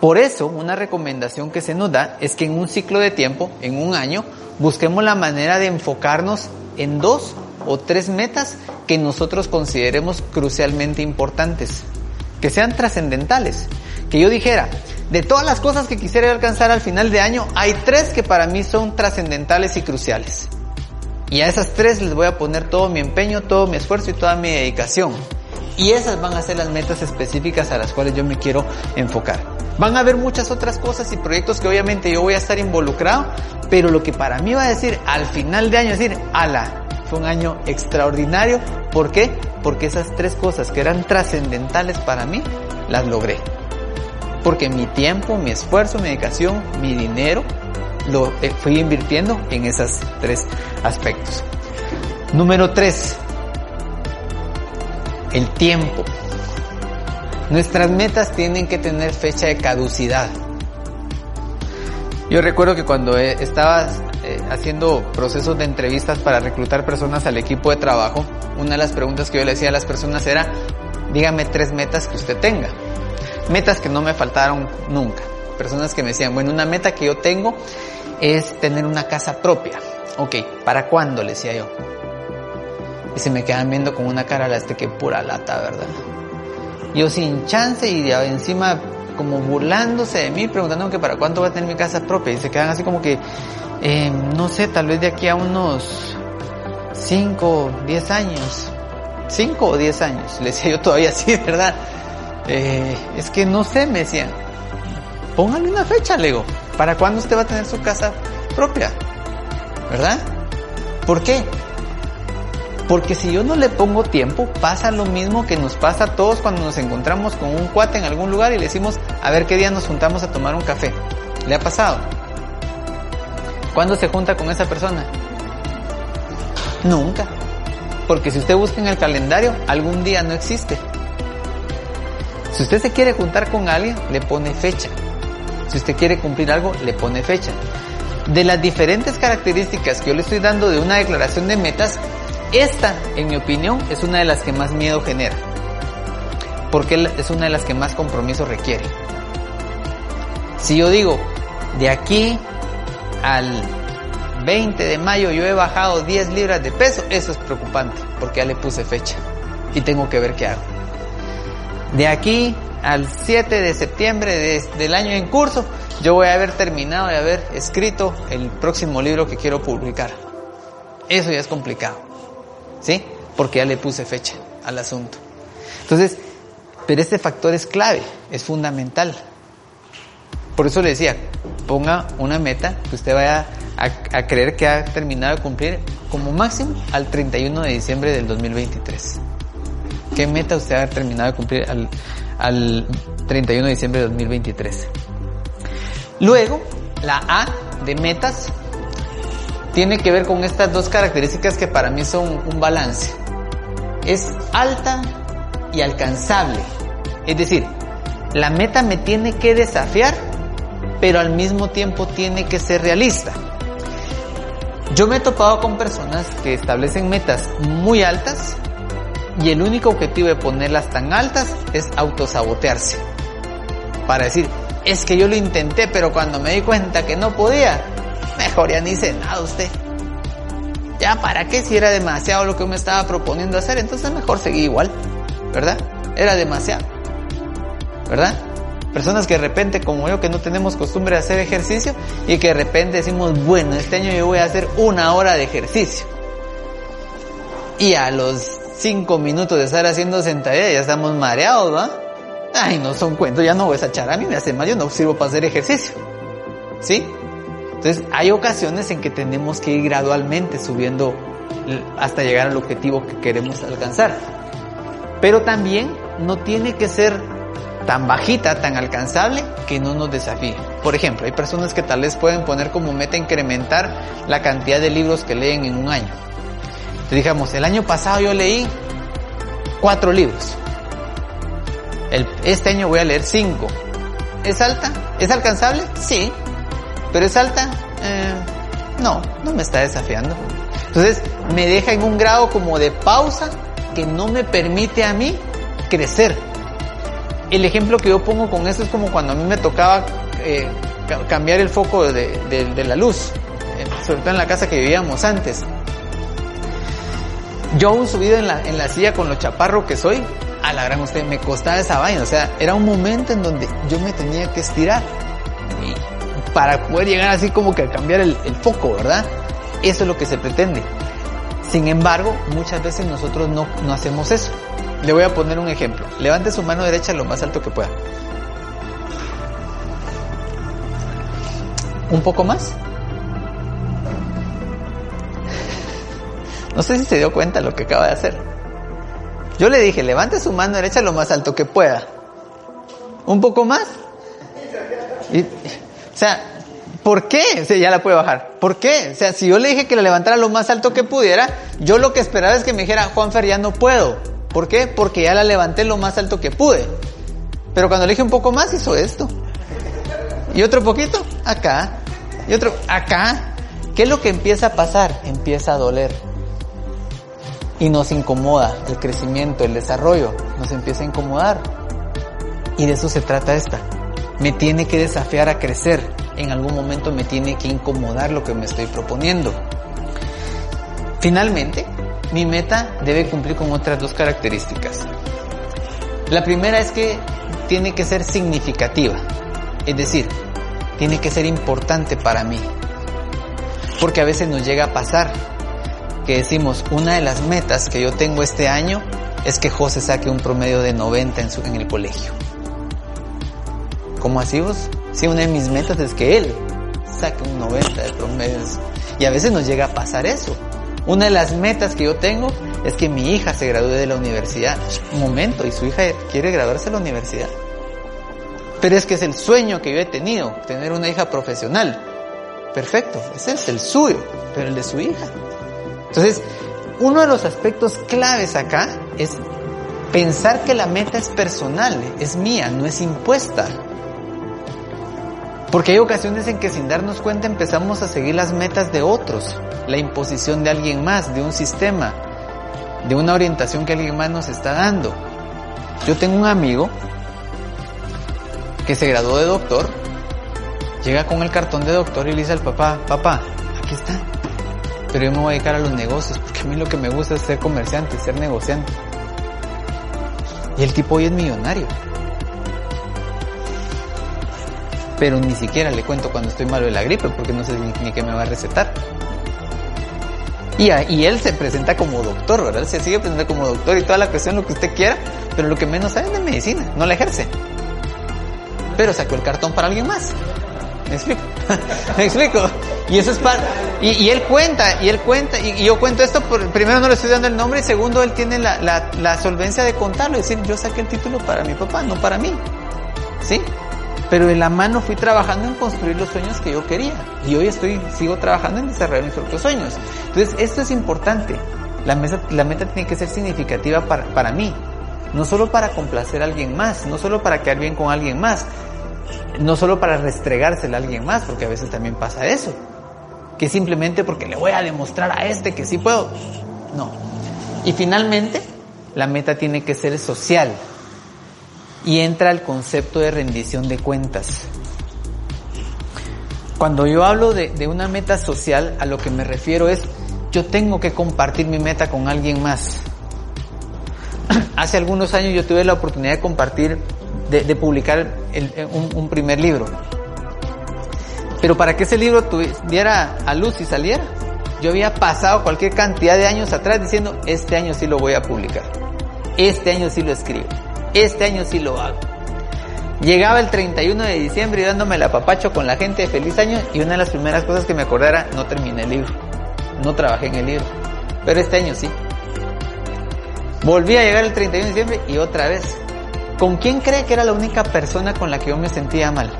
Por eso, una recomendación que se nos da es que en un ciclo de tiempo, en un año, busquemos la manera de enfocarnos en dos o tres metas que nosotros consideremos crucialmente importantes, que sean trascendentales. Que yo dijera, de todas las cosas que quisiera alcanzar al final de año, hay tres que para mí son trascendentales y cruciales. Y a esas tres les voy a poner todo mi empeño, todo mi esfuerzo y toda mi dedicación. Y esas van a ser las metas específicas a las cuales yo me quiero enfocar. Van a haber muchas otras cosas y proyectos que obviamente yo voy a estar involucrado, pero lo que para mí va a decir al final de año es decir, ala, fue un año extraordinario. ¿Por qué? Porque esas tres cosas que eran trascendentales para mí, las logré. Porque mi tiempo, mi esfuerzo, mi dedicación, mi dinero, lo fui invirtiendo en esos tres aspectos. Número tres, el tiempo. Nuestras metas tienen que tener fecha de caducidad. Yo recuerdo que cuando estaba eh, haciendo procesos de entrevistas para reclutar personas al equipo de trabajo, una de las preguntas que yo le decía a las personas era, dígame tres metas que usted tenga. Metas que no me faltaron nunca. Personas que me decían, bueno, una meta que yo tengo es tener una casa propia. Ok, ¿para cuándo? Le decía yo. Y se me quedan viendo con una cara, la este que pura lata, ¿verdad? Yo sin chance y de encima como burlándose de mí, preguntando que para cuánto va a tener mi casa propia. Y se quedan así como que, eh, no sé, tal vez de aquí a unos 5, 10 años. 5 o 10 años. Le decía yo todavía así, ¿verdad? Eh, es que no sé, me decían. Póngale una fecha, Lego. ¿Para cuándo usted va a tener su casa propia? ¿Verdad? ¿Por qué? Porque si yo no le pongo tiempo, pasa lo mismo que nos pasa a todos cuando nos encontramos con un cuate en algún lugar y le decimos, a ver qué día nos juntamos a tomar un café. ¿Le ha pasado? ¿Cuándo se junta con esa persona? Nunca. Porque si usted busca en el calendario, algún día no existe. Si usted se quiere juntar con alguien, le pone fecha. Si usted quiere cumplir algo, le pone fecha. De las diferentes características que yo le estoy dando de una declaración de metas, esta, en mi opinión, es una de las que más miedo genera. Porque es una de las que más compromiso requiere. Si yo digo, de aquí al 20 de mayo yo he bajado 10 libras de peso, eso es preocupante, porque ya le puse fecha y tengo que ver qué hago. De aquí al 7 de septiembre de, del año en curso, yo voy a haber terminado de haber escrito el próximo libro que quiero publicar. Eso ya es complicado, ¿sí? Porque ya le puse fecha al asunto. Entonces, pero este factor es clave, es fundamental. Por eso le decía, ponga una meta que usted vaya a, creer que ha terminado de cumplir como máximo al 31 de diciembre del 2023. ¿Qué meta usted ha terminado de cumplir al, al 31 de diciembre de 2023? Luego, la A de metas tiene que ver con estas dos características que para mí son un balance. Es alta y alcanzable. Es decir, la meta me tiene que desafiar, pero al mismo tiempo tiene que ser realista. Yo me he topado con personas que establecen metas muy altas y el único objetivo de ponerlas tan altas es autosabotearse. Para decir, es que yo lo intenté, pero cuando me di cuenta que no podía, mejor ya ni hice nada usted. Ya, ¿para qué si era demasiado lo que me estaba proponiendo hacer? Entonces mejor seguí igual, ¿verdad? Era demasiado, ¿verdad? Personas que de repente, como yo, que no tenemos costumbre de hacer ejercicio y que de repente decimos, bueno, este año yo voy a hacer una hora de ejercicio. Y a los cinco minutos de estar haciendo sentadilla ya estamos mareados, ¿va? Ay, no son cuentos, ya no voy a echar a mí me hace mal, yo no sirvo para hacer ejercicio. ¿Sí? Entonces, hay ocasiones en que tenemos que ir gradualmente subiendo hasta llegar al objetivo que queremos alcanzar. Pero también no tiene que ser tan bajita, tan alcanzable, que no nos desafíe. Por ejemplo, hay personas que tal vez pueden poner como meta incrementar la cantidad de libros que leen en un año. Entonces, digamos, el año pasado yo leí cuatro libros. Este año voy a leer cinco. ¿Es alta? ¿Es alcanzable? Sí. ¿Pero es alta? Eh, no, no me está desafiando. Entonces me deja en un grado como de pausa que no me permite a mí crecer. El ejemplo que yo pongo con esto es como cuando a mí me tocaba eh, cambiar el foco de, de, de la luz, eh, sobre todo en la casa que vivíamos antes. Yo aún subido en la, en la silla con lo chaparro que soy, a la gran usted me costaba esa vaina, o sea, era un momento en donde yo me tenía que estirar para poder llegar así como que a cambiar el, foco, ¿verdad? Eso es lo que se pretende. Sin embargo, muchas veces nosotros no, no hacemos eso. Le voy a poner un ejemplo. Levante su mano derecha lo más alto que pueda. ¿Un poco más? No sé si se dio cuenta lo que acaba de hacer. Yo le dije, levante su mano derecha lo más alto que pueda. ¿Un poco más? Y, sea, ¿por qué? O sea, ya la puede bajar. ¿Por qué? O sea, si yo le dije que la levantara lo más alto que pudiera, yo lo que esperaba es que me dijera, Juanfer, ya no puedo. ¿Por qué? Porque ya la levanté lo más alto que pude. Pero cuando le dije un poco más, hizo esto. Y otro poquito, acá. Y otro, acá. ¿Qué es lo que empieza a pasar? Empieza a doler. Y nos incomoda el crecimiento, el desarrollo. Nos empieza a incomodar. Y de eso se trata esta. Me tiene que desafiar a crecer. En algún momento me tiene que incomodar lo que me estoy proponiendo. Finalmente, mi meta debe cumplir con otras dos características. La primera es que tiene que ser significativa, es decir, tiene que ser importante para mí. Porque a veces nos llega a pasar que decimos, una de las metas que yo tengo este año es que José saque un promedio de 90 en, su, en el colegio. ¿Cómo así vos? Sí, una de mis metas es que él saque un 90 de promedio. Y a veces nos llega a pasar eso. Una de las metas que yo tengo es que mi hija se gradúe de la universidad. Un momento, y su hija quiere graduarse de la universidad. Pero es que es el sueño que yo he tenido, tener una hija profesional. Perfecto, ese es el suyo, pero el de su hija. Entonces, uno de los aspectos claves acá es pensar que la meta es personal, es mía, no es impuesta. Porque hay ocasiones en que sin darnos cuenta empezamos a seguir las metas de otros, la imposición de alguien más, de un sistema, de una orientación que alguien más nos está dando. Yo tengo un amigo que se graduó de doctor, llega con el cartón de doctor y le dice al papá, papá, aquí está, pero yo me voy a dedicar a los negocios, porque a mí lo que me gusta es ser comerciante, ser negociante. Y el tipo hoy es millonario. Pero ni siquiera le cuento cuando estoy malo de la gripe, porque no sé ni, qué me va a recetar. Y, y, él se presenta como doctor, ¿verdad? Se sigue presentando como doctor y toda la cuestión, lo que usted quiera, pero lo que menos sabe es de medicina, no la ejerce. Pero sacó el cartón para alguien más. ¿Me explico? ¿Me explico? Y eso es para... Y, y él cuenta, y él cuenta, y, y yo cuento esto, por, primero no le estoy dando el nombre, y segundo él tiene la, la, la solvencia de contarlo, es decir, yo saqué el título para mi papá, no para mí. ¿Sí? Pero de la mano fui trabajando en construir los sueños que yo quería. Y hoy estoy, sigo trabajando en desarrollar mis propios sueños. Entonces, esto es importante. La meta, la meta tiene que ser significativa para, para mí. No solo para complacer a alguien más, no solo para quedar bien con alguien más, no solo para restregársela a alguien más, porque a veces también pasa eso. Que simplemente porque le voy a demostrar a este que sí puedo. No. Y finalmente, la meta tiene que ser social. Y entra el concepto de rendición de cuentas. Cuando yo hablo de, una meta social, a lo que me refiero es, yo tengo que compartir mi meta con alguien más. Hace algunos años yo tuve la oportunidad de compartir, de, publicar el, un, un, primer libro. Pero para que ese libro tuviera a luz y saliera, yo había pasado cualquier cantidad de años atrás diciendo, este año sí lo voy a publicar. Este año sí lo escribo. Este año sí lo hago. Llegaba el 31 de diciembre y dándome el apapacho con la gente de feliz año y una de las primeras cosas que me acordara, no terminé el libro. No trabajé en el libro. Pero este año sí. Volví a llegar el 31 de diciembre y otra vez. ¿Con quién cree que era la única persona con la que yo me sentía mal?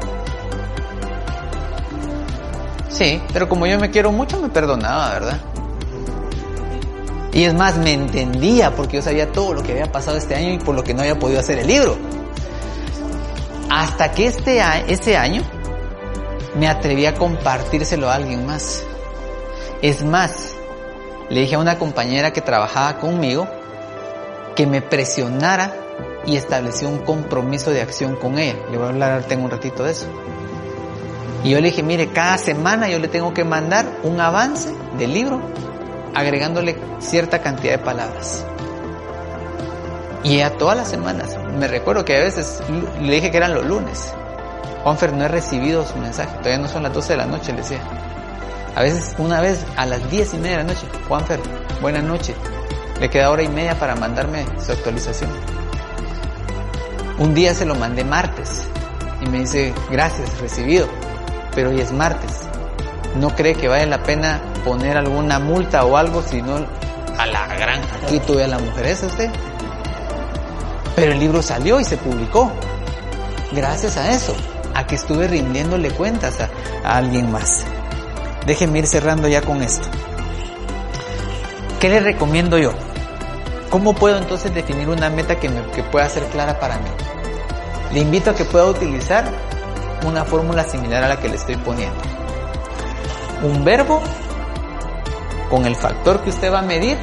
Sí, pero como yo me quiero mucho me perdonaba, ¿verdad? Y es más, me entendía porque yo sabía todo lo que había pasado este año y por lo que no había podido hacer el libro. Hasta que este ese año me atreví a compartírselo a alguien más. Es más, le dije a una compañera que trabajaba conmigo que me presionara y estableció un compromiso de acción con ella. Le voy a hablar tengo un ratito de eso. Y yo le dije, mire, cada semana yo le tengo que mandar un avance del libro agregándole cierta cantidad de palabras. Y ella todas las semanas, me recuerdo que a veces le dije que eran los lunes. Juanfer no he recibido su mensaje, todavía no son las 12 de la noche, le decía. A veces, una vez a las 10 y media de la noche, Juanfer, buena noche. Le queda hora y media para mandarme su actualización. Un día se lo mandé martes y me dice, gracias, recibido, pero hoy es martes. No cree que vale la pena poner alguna multa o algo, sino a la gran tuve a la mujer esa usted. Pero el libro salió y se publicó. Gracias a eso, a que estuve rindiéndole cuentas a, alguien más. Déjenme ir cerrando ya con esto. ¿Qué le recomiendo yo? ¿Cómo puedo entonces definir una meta que, que pueda ser clara para mí? Le invito a que pueda utilizar una fórmula similar a la que le estoy poniendo. Un verbo con el factor que usted va a medir,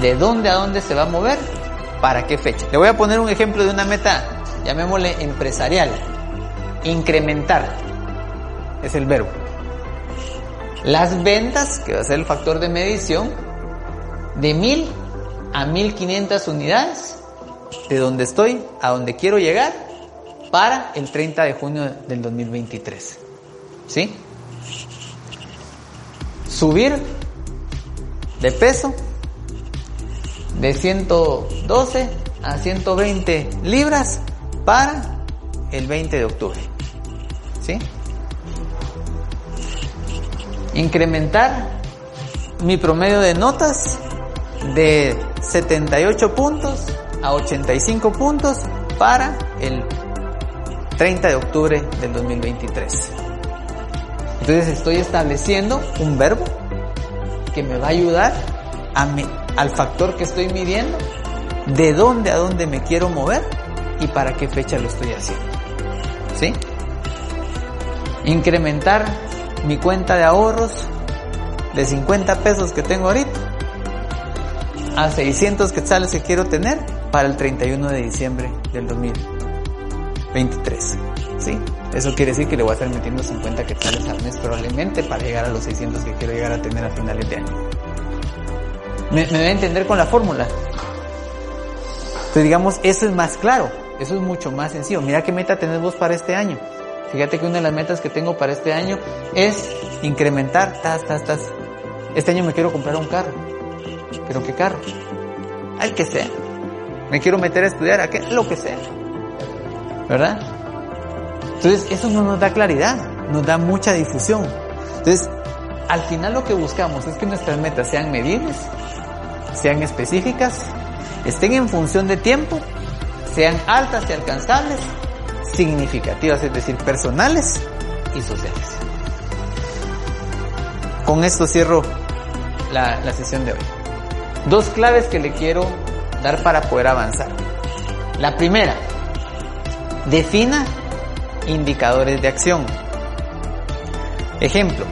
de dónde a dónde se va a mover, para qué fecha. Le voy a poner un ejemplo de una meta, llamémosle empresarial. Incrementar es el verbo. Las ventas, que va a ser el factor de medición, de 1000 a 1500 unidades, de donde estoy a donde quiero llegar, para el 30 de junio del 2023. ¿Sí? Subir de peso de 112 a 120 libras para el 20 de octubre. ¿Sí? Incrementar mi promedio de notas de 78 puntos a 85 puntos para el 30 de octubre del 2023. Entonces estoy estableciendo un verbo que me va a ayudar al factor que estoy midiendo, de dónde a dónde me quiero mover y para qué fecha lo estoy haciendo. ¿Sí? Incrementar mi cuenta de ahorros de 50 pesos que tengo ahorita a 600 quetzales que quiero tener para el 31 de diciembre del 2023. ¿Sí? Eso quiere decir que le voy a estar metiendo 50 quetzales al mes probablemente para llegar a los 600 que quiero llegar a tener a finales de año. ¿Me, me a entender con la fórmula? Entonces digamos, eso es más claro, eso es mucho más sencillo. Mira qué meta tenés vos para este año. Fíjate que una de las metas que tengo para este año es incrementar, tas, tas, tas. Este año me quiero comprar un carro. ¿Pero qué carro? Al que sea. Me quiero meter a estudiar, a qué, lo que sea. ¿Verdad? Entonces, eso no nos da claridad. nos da mucha difusión. Entonces, al final lo que buscamos es que nuestras metas sean medibles, sean específicas, estén en función de tiempo, sean altas y alcanzables, significativas, es decir, personales y sociales. Con esto cierro la, la sesión de hoy. Dos claves que le quiero dar para poder avanzar. La primera, defina indicadores de acción. Ejemplo,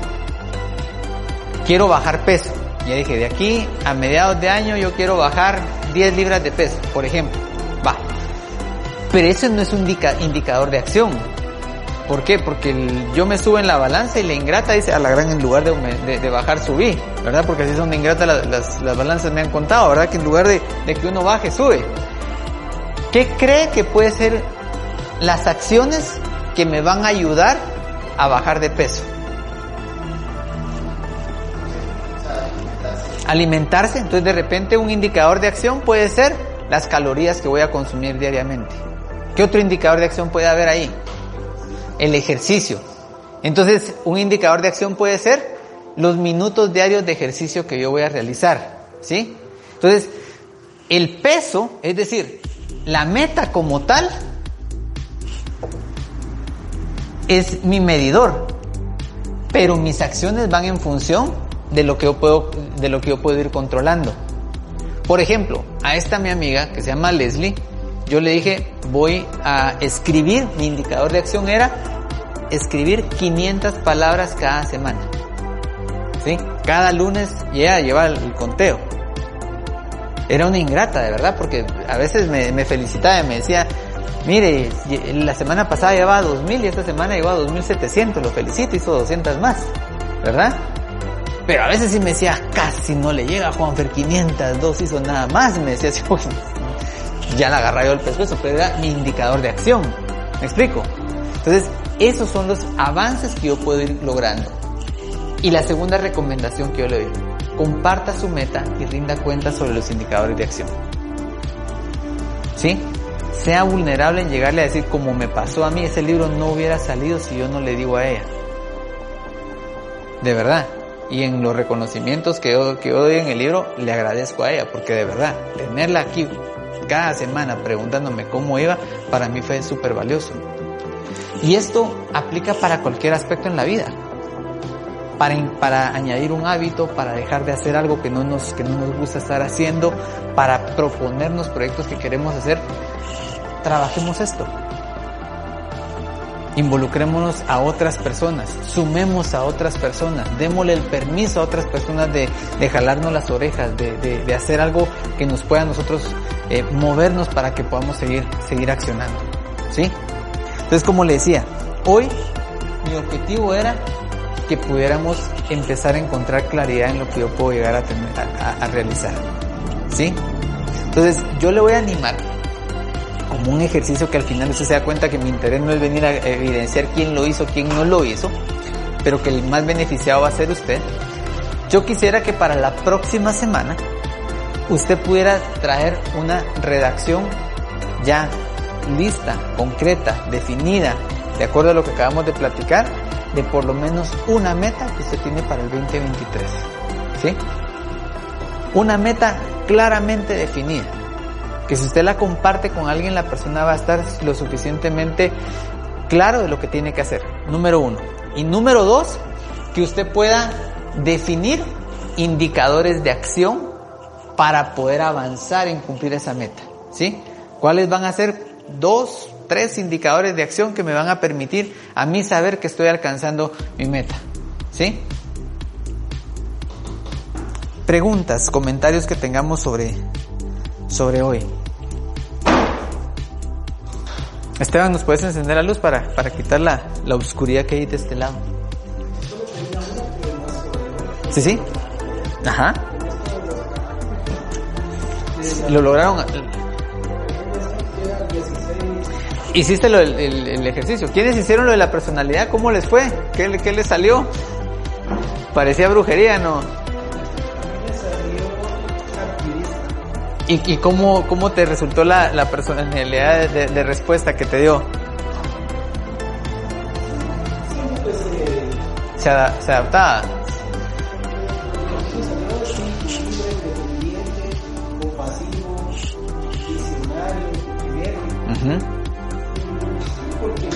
quiero bajar peso. Ya dije, de aquí a mediados de año yo quiero bajar 10 libras de peso, por ejemplo. Va. Pero eso no es un indicador de acción. ¿Por qué? Porque yo me subo en la balanza y la ingrata dice a la gran en lugar de, bajar subí, ¿verdad? Porque así son de ingrata las, las, balanzas me han contado, ¿verdad? Que en lugar de, de que uno baje, sube. ¿Qué cree que puede ser las acciones que me van a ayudar a bajar de peso? Alimentarse, entonces de repente un indicador de acción puede ser las calorías que voy a consumir diariamente. ¿Qué otro indicador de acción puede haber ahí? el ejercicio. Entonces, un indicador de acción puede ser los minutos diarios de ejercicio que yo voy a realizar, ¿sí? Entonces, el peso, es decir, la meta como tal, es mi medidor, pero mis acciones van en función de lo que yo puedo, de lo que yo puedo ir controlando. Por ejemplo, a esta mi amiga que se llama Leslie, yo le dije, voy a escribir, mi indicador de acción era escribir 500 palabras cada semana. ¿Sí? Cada lunes ya lleva el, conteo. Era una ingrata, de verdad, porque a veces me, felicitaba y me decía, mire, la semana pasada llevaba 2000 y esta semana llevaba 2700, lo felicito, hizo 200 más, ¿verdad? Pero a veces sí me decía, casi no le llega a Juanfer 500, dos hizo nada más, me decía así, ya la agarra yo el pescuezo, pero era mi indicador de acción. ¿Me explico? Entonces, esos son los avances que yo puedo ir logrando. Y la segunda recomendación que yo le doy, comparta su meta y rinda cuenta sobre los indicadores de acción. ¿Sí? Sea vulnerable en llegarle a decir, como me pasó a mí, ese libro no hubiera salido si yo no le digo a ella. De verdad. Y en los reconocimientos que yo, que doy en el libro, le agradezco a ella, porque de verdad, tenerla aquí cada semana preguntándome cómo iba, para mí fue súper valioso. Y esto aplica para cualquier aspecto en la vida. Para, para añadir un hábito, para dejar de hacer algo que no, nos, que no nos gusta estar haciendo, para proponernos proyectos que queremos hacer, trabajemos esto. Involucrémonos a otras personas, sumemos a otras personas, démosle el permiso a otras personas de, de jalarnos las orejas, de, de, hacer algo que nos pueda a nosotros eh, movernos para que podamos seguir, seguir accionando. ¿Sí? Entonces, como le decía, hoy mi objetivo era que pudiéramos empezar a encontrar claridad en lo que yo puedo llegar a, tener, a, a realizar. ¿Sí? Entonces, yo le voy a animar un ejercicio que al final usted se da cuenta que mi interés no es venir a evidenciar quién lo hizo, quién no lo hizo, pero que el más beneficiado va a ser usted. Yo quisiera que para la próxima semana usted pudiera traer una redacción ya lista, concreta, definida, de acuerdo a lo que acabamos de platicar, de por lo menos una meta que usted tiene para el 2023. ¿Sí? Una meta claramente definida que si usted la comparte con alguien, la persona va a estar lo suficientemente claro de lo que tiene que hacer. Número uno. Y número dos, que usted pueda definir indicadores de acción para poder avanzar en cumplir esa meta. ¿Sí? ¿Cuáles van a ser dos, tres indicadores de acción que me van a permitir a mí saber que estoy alcanzando mi meta? ¿Sí? Preguntas, comentarios que tengamos sobre, sobre hoy. Esteban, ¿nos puedes encender la luz para, para quitar la, la oscuridad que hay de este lado? ¿Sí, sí? Ajá. Lo lograron. Hiciste lo, el, el, ejercicio. ¿Quiénes hicieron lo de la personalidad? ¿Cómo les fue? ¿Qué, qué les salió? Parecía brujería, ¿no? ¿Y, y cómo, cómo te resultó la, la personalidad de, respuesta que te dio? Se, ada- se adaptaba. porque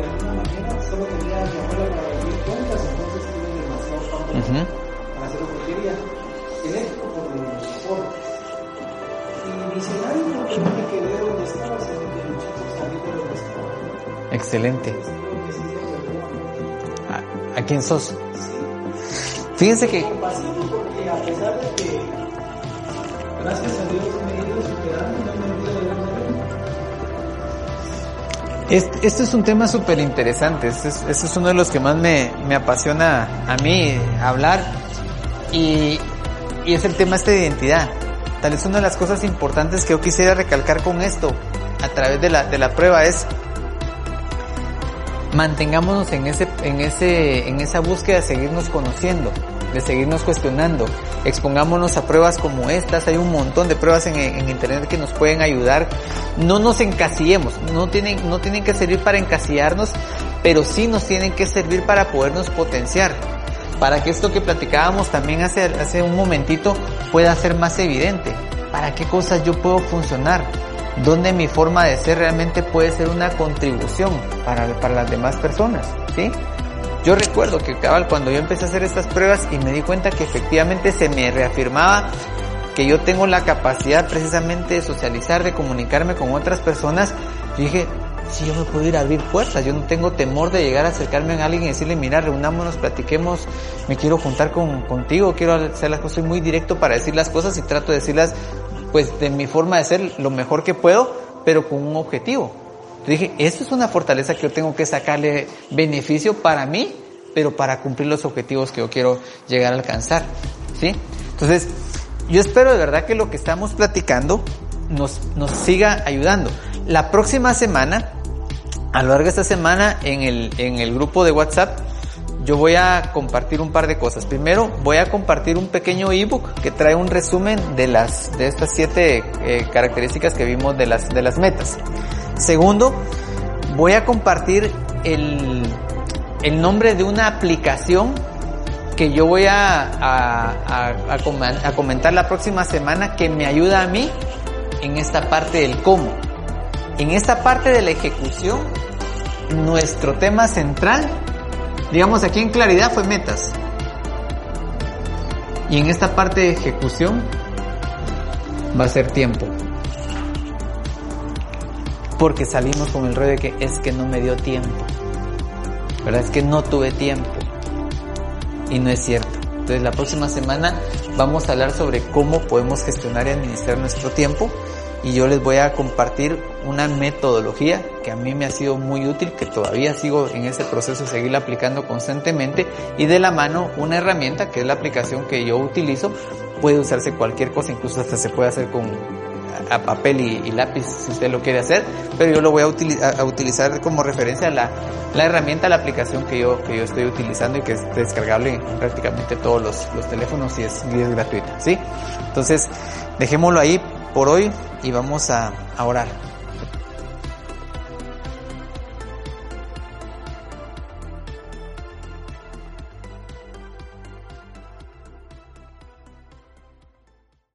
alguna solo tenía para entonces demasiado Excelente. ¿A, quién sos? Fíjense que Este, este es un tema súper interesante, este es, este es uno de los que más me, me apasiona a mí hablar y, y es el tema este de identidad. Tal vez una de las cosas importantes que yo quisiera recalcar con esto a través de la, de la prueba es mantengámonos en ese, en ese, en esa búsqueda de seguirnos conociendo, de seguirnos cuestionando, expongámonos a pruebas como estas, hay un montón de pruebas en, en internet que nos pueden ayudar, no nos encasillemos, no tienen, no tienen que servir para encasillarnos, pero sí nos tienen que servir para podernos potenciar, para que esto que platicábamos también hace, hace un momentito pueda ser más evidente, para qué cosas yo puedo funcionar, donde mi forma de ser realmente puede ser una contribución para, para las demás personas, ¿sí? Yo recuerdo que cabal cuando yo empecé a hacer estas pruebas y me di cuenta que efectivamente se me reafirmaba que yo tengo la capacidad precisamente de socializar, de comunicarme con otras personas, yo dije, si yo me puedo ir a abrir puertas, yo no tengo temor de llegar a acercarme a alguien y decirle, mira, reunámonos, platiquemos, me quiero juntar con, contigo, quiero hacer las cosas, soy muy directo para decir las cosas y trato de decirlas pues de mi forma de ser lo mejor que puedo, pero con un objetivo. Yo dije, esto es una fortaleza que yo tengo que sacarle beneficio para mí, pero para cumplir los objetivos que yo quiero llegar a alcanzar. ¿Sí? Entonces, yo espero de verdad que lo que estamos platicando nos, nos siga ayudando. La próxima semana, a lo largo de esta semana, en el, en el grupo de WhatsApp, yo voy a compartir un par de cosas. Primero, voy a compartir un pequeño ebook que trae un resumen de las de estas siete eh, características que vimos de las de las metas. Segundo, voy a compartir el, el nombre de una aplicación que yo voy a, a, a, a comen- a comentar la próxima semana que me ayuda a mí en esta parte del cómo. En esta parte de la ejecución, nuestro tema central digamos aquí en claridad fue metas. Y en esta parte de ejecución va a ser tiempo. Porque salimos con el rollo de que es que no me dio tiempo. ¿Verdad? Es que no tuve tiempo. Y no es cierto. Entonces la próxima semana vamos a hablar sobre cómo podemos gestionar y administrar nuestro tiempo y yo les voy a compartir una metodología que a mí me ha sido muy útil, que todavía sigo en ese proceso de seguirla aplicando constantemente y de la mano una herramienta que es la aplicación que yo utilizo, puede usarse cualquier cosa, incluso hasta se puede hacer con a papel y, lápiz si usted lo quiere hacer, pero yo lo voy a utilizar como referencia la, la herramienta, la aplicación que yo, que yo estoy utilizando y que es descargable en prácticamente todos los, los teléfonos y es, y es gratuita, ¿sí? Entonces, dejémoslo ahí por hoy y vamos a, a orar.